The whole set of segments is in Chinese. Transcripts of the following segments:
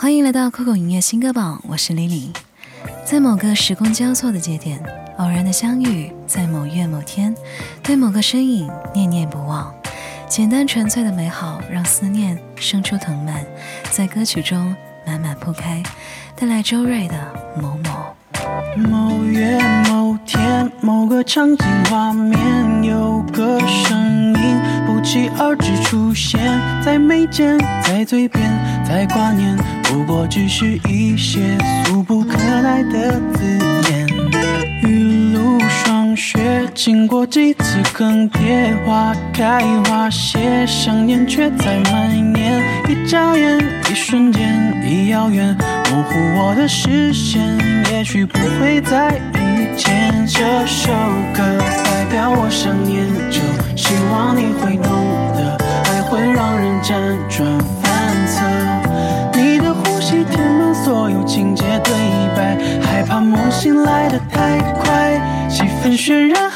欢迎来到酷狗音乐新歌榜，我是李李。在某个时空交错的节点，偶然的相遇，在某月某天，对某个身影念念不忘。简单纯粹的美好，让思念生出藤蔓，在歌曲中满满铺开，带来周瑞的某某。某月某天，某个场景画面，有个声音不期而至出现在眉间，在嘴边，在挂念，不过只是一些俗不可耐的字眼。雨露霜雪，经过几次更迭，花开花谢，想念却在蔓延。一眨眼，一瞬间，一遥远，模糊我的视线。也许不会再遇见。这首歌代表我想念，就希望你会懂得。爱会让人辗转反侧，你的呼吸填满所有情节对白，害怕梦醒来的太快，气氛渲染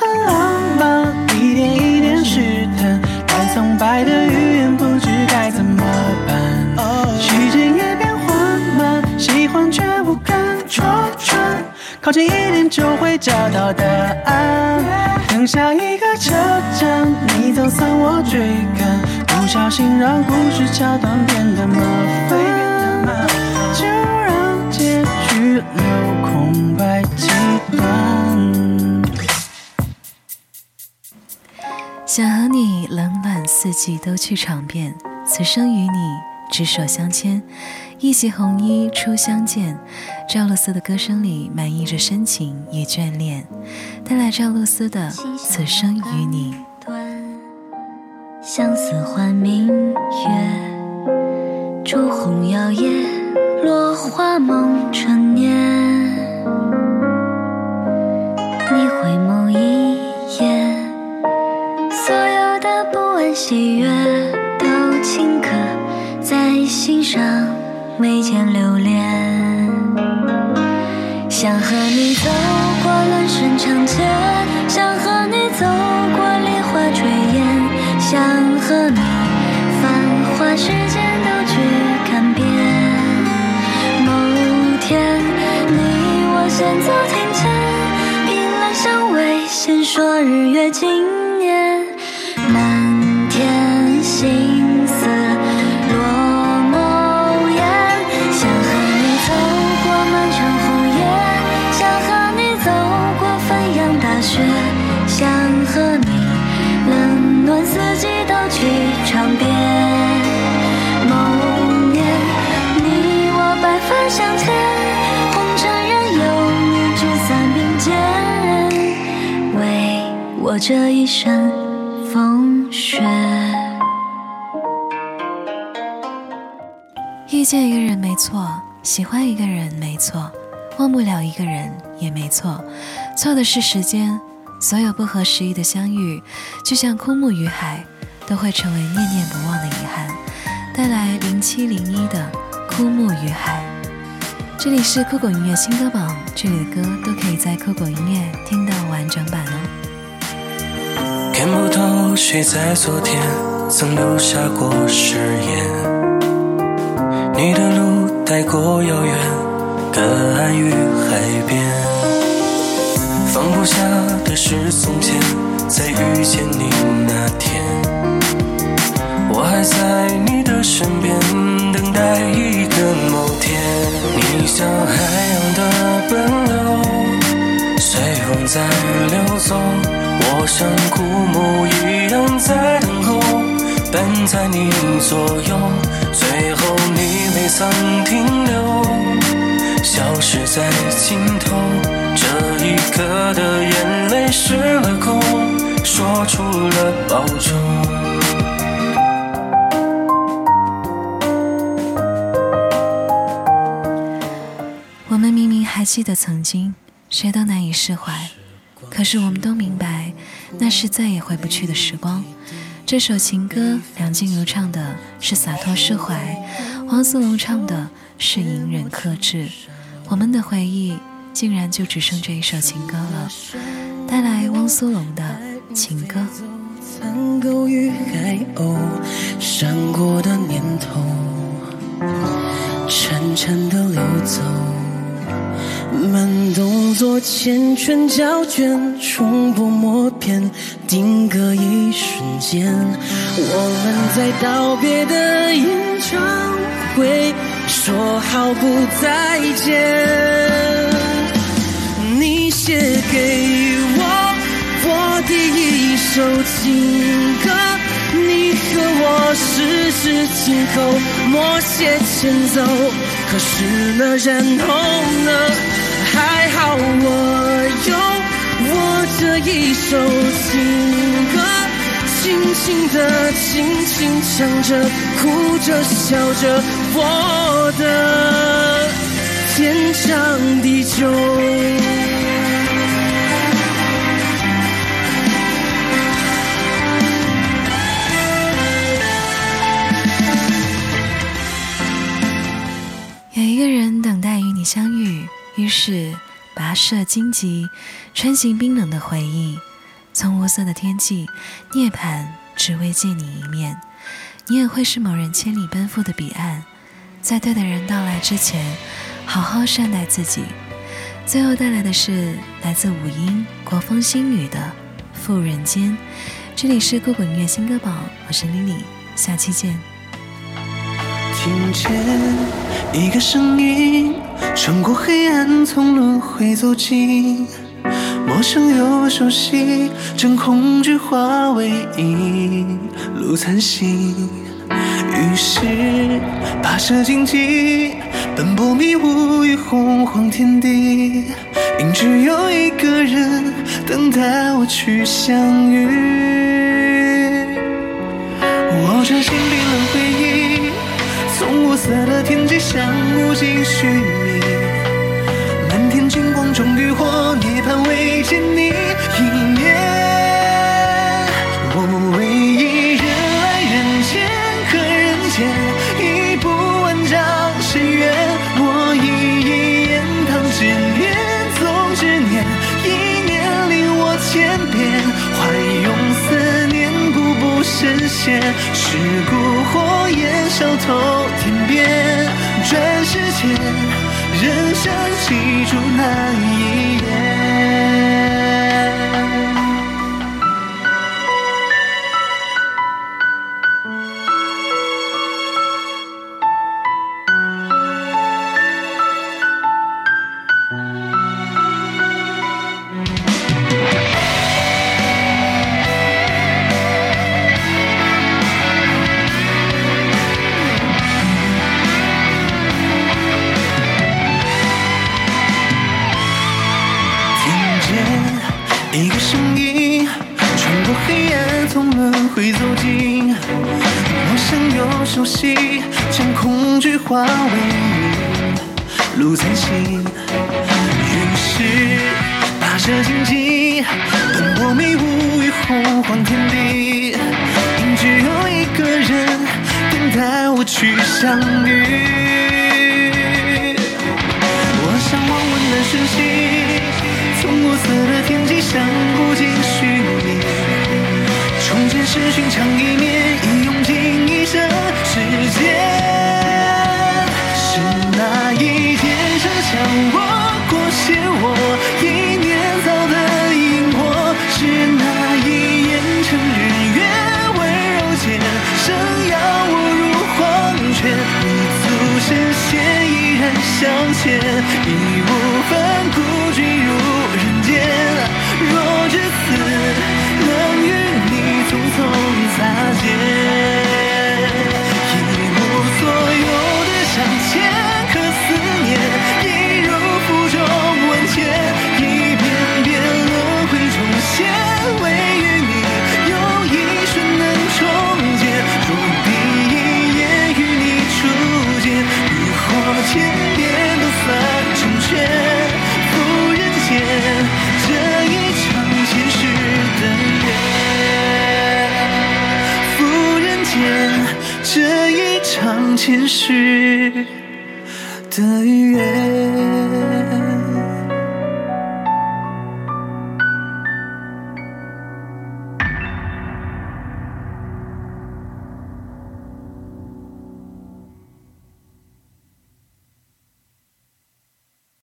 靠近一点就会找到答案。等下一个车站，你走散我追赶，不小心让故事桥段变得麻烦，就让结局留空白几段。想和你冷暖四季都去尝遍，此生与你执手相牵，一袭红衣初相见。赵露思的歌声里满溢着深情与眷恋，带来赵露思的《此生与你》。相思换明月，烛红摇曳，落花梦成年。你回眸一眼，所有的不安喜悦都顷心上，眉间留恋。想和你走过人生长街，想和你走过梨花炊烟，想和你繁华世间都去看遍。某天，你我闲坐庭前，凭栏相偎，先说日月今我这一生风雪。遇见一个人没错，喜欢一个人没错，忘不了一个人也没错，错的是时间。所有不合时宜的相遇，就像枯木与海，都会成为念念不忘的遗憾。带来零七零一的《枯木与海》。这里是酷狗音乐新歌榜，这里的歌都可以在酷狗音乐听到完整版哦。看不透谁在昨天曾留下过誓言，你的路带过遥远，隔岸与海边。放不下的是从前，在遇见你那天，我还在你的身边，等待一个某天。你像海洋的奔流，随风在流走，我像枯木一样在等候，伴在你左右，最后你未曾停留，消失在尽头。这一刻的眼泪失了控，说出了保重。我们明明还记得曾经，谁都难以释怀，可是我们都明白，那是再也回不去的时光。这首情歌，梁静茹唱的是洒脱释怀，黄苏龙唱的是隐忍克制。我们的回忆，竟然就只剩这一首情歌了。带来汪苏泷的《情歌》。苍狗与海鸥，闪过的念头，沉心颤抖流走，慢动作缱绻胶卷，重播默片，定格一瞬间。我们在道别的演唱会说好不再见。你写给我我第一首情歌。你和我十指紧扣，默写前奏。可是呢，然后呢？好我有我这一首情歌，轻轻的，轻轻唱着，哭着，笑着，我的天长地久。相遇，于是跋涉荆棘，穿行冰冷的回忆，从无色的天际涅槃，只为见你一面。你也会是某人千里奔赴的彼岸，在对的人到来之前，好好善待自己。最后带来的是来自五音国风新语的《赴人间》。这里是酷狗音乐新歌榜，我是 Lily，下期见。听见一个声音。穿过黑暗，从轮回走进，陌生又熟悉，将恐惧化为一路残行。于是跋涉荆棘，奔波迷雾与洪荒天地，因只有一个人等待我去相遇。我专心冰冷回忆，从无色的天际向无尽虚终于或涅槃，未见你一面。我唯一人来人间，和人间已不完章深渊。我一一言堂执念，总执念，一念令我千变。怀拥思念，步步深陷，尸骨火焰烧透天边，转世间。人生起初难一言。会走近，陌生又熟悉，将恐惧化为云，路再行。于是跋涉荆棘，奔波迷雾与洪荒天地，因只有一个人等待我去相遇。我想望温暖讯息。从无色的天际向无尽虚弥，从前是寻常一面，已用尽一生时间。是哪一天射向我，裹挟我一念造的因果？是哪一眼趁日月温柔间，生要我入黄泉？你足深陷，依然向前，是的预言